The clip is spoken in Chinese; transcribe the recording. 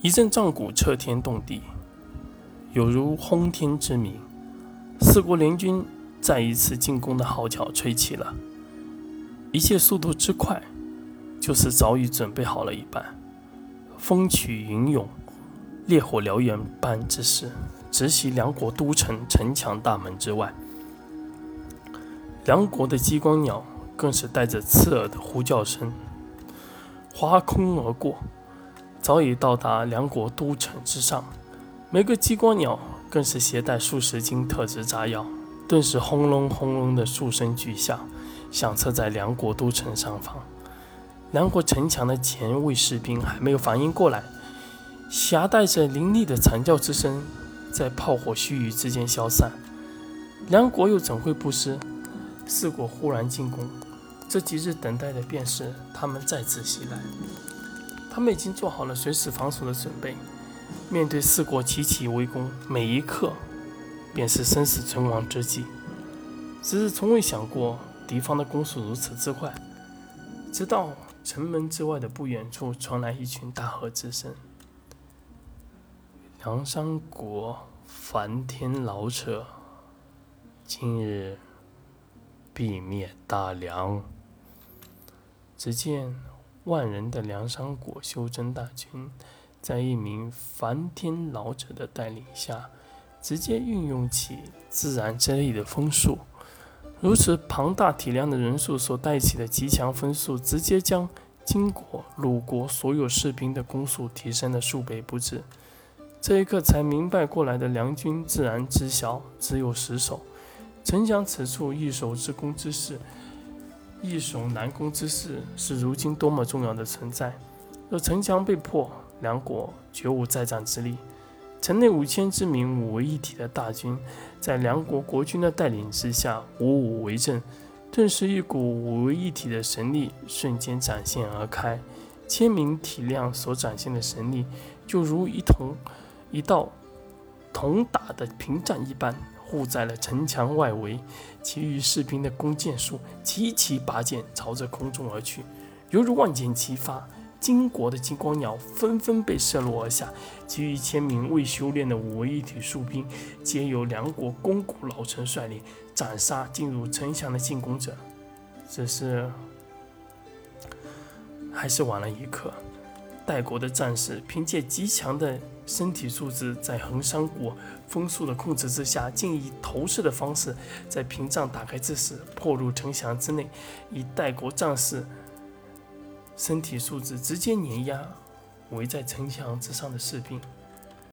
一阵战鼓彻天动地，有如轰天之鸣。四国联军再一次进攻的号角吹起了，一切速度之快，就是早已准备好了一般。风起云涌、烈火燎原般之势，直袭梁国都城城墙大门之外。梁国的激光鸟更是带着刺耳的呼叫声，划空而过，早已到达梁国都城之上。每个激光鸟更是携带数十斤特制炸药，顿时轰隆轰隆的数声巨响，响彻在梁国都城上方。梁国城墙的前卫士兵还没有反应过来，携带着凌厉的惨叫之声，在炮火须臾之间消散。梁国又怎会不知？四国忽然进攻，这几日等待的便是他们再次袭来。他们已经做好了随时防守的准备，面对四国齐齐围攻，每一刻便是生死存亡之际。只是从未想过敌方的攻速如此之快。直到城门之外的不远处传来一群大喝之声：“梁山国梵天老者，今日！”必灭大梁。只见万人的梁山国修真大军，在一名梵天老者的带领下，直接运用起自然之力的风速。如此庞大体量的人数所带起的极强风速，直接将金国、鲁国所有士兵的攻速提升了数倍不止。这一刻才明白过来的梁军，自然知晓只有死守。曾想此处易守之攻之势，易守难攻之势，是如今多么重要的存在。若城墙被破，两国绝无再战之力。城内五千之名五为一体的大军，在梁国国君的带领之下，五五为阵，顿时一股五为一体的神力瞬间展现而开。千名体量所展现的神力，就如一同一道铜打的屏障一般。护在了城墙外围，其余士兵的弓箭术齐齐拔剑朝着空中而去，犹如万箭齐发。金国的金光鸟纷纷被射落而下，其余千名未修炼的五位一体术兵，皆由梁国肱骨老臣率领斩杀进入城墙的进攻者。只是，还是晚了一刻。代国的战士凭借极强的身体素质，在横山国风速的控制之下，竟以投射的方式，在屏障打开之时破入城墙之内，以代国战士身体素质直接碾压围在城墙之上的士兵。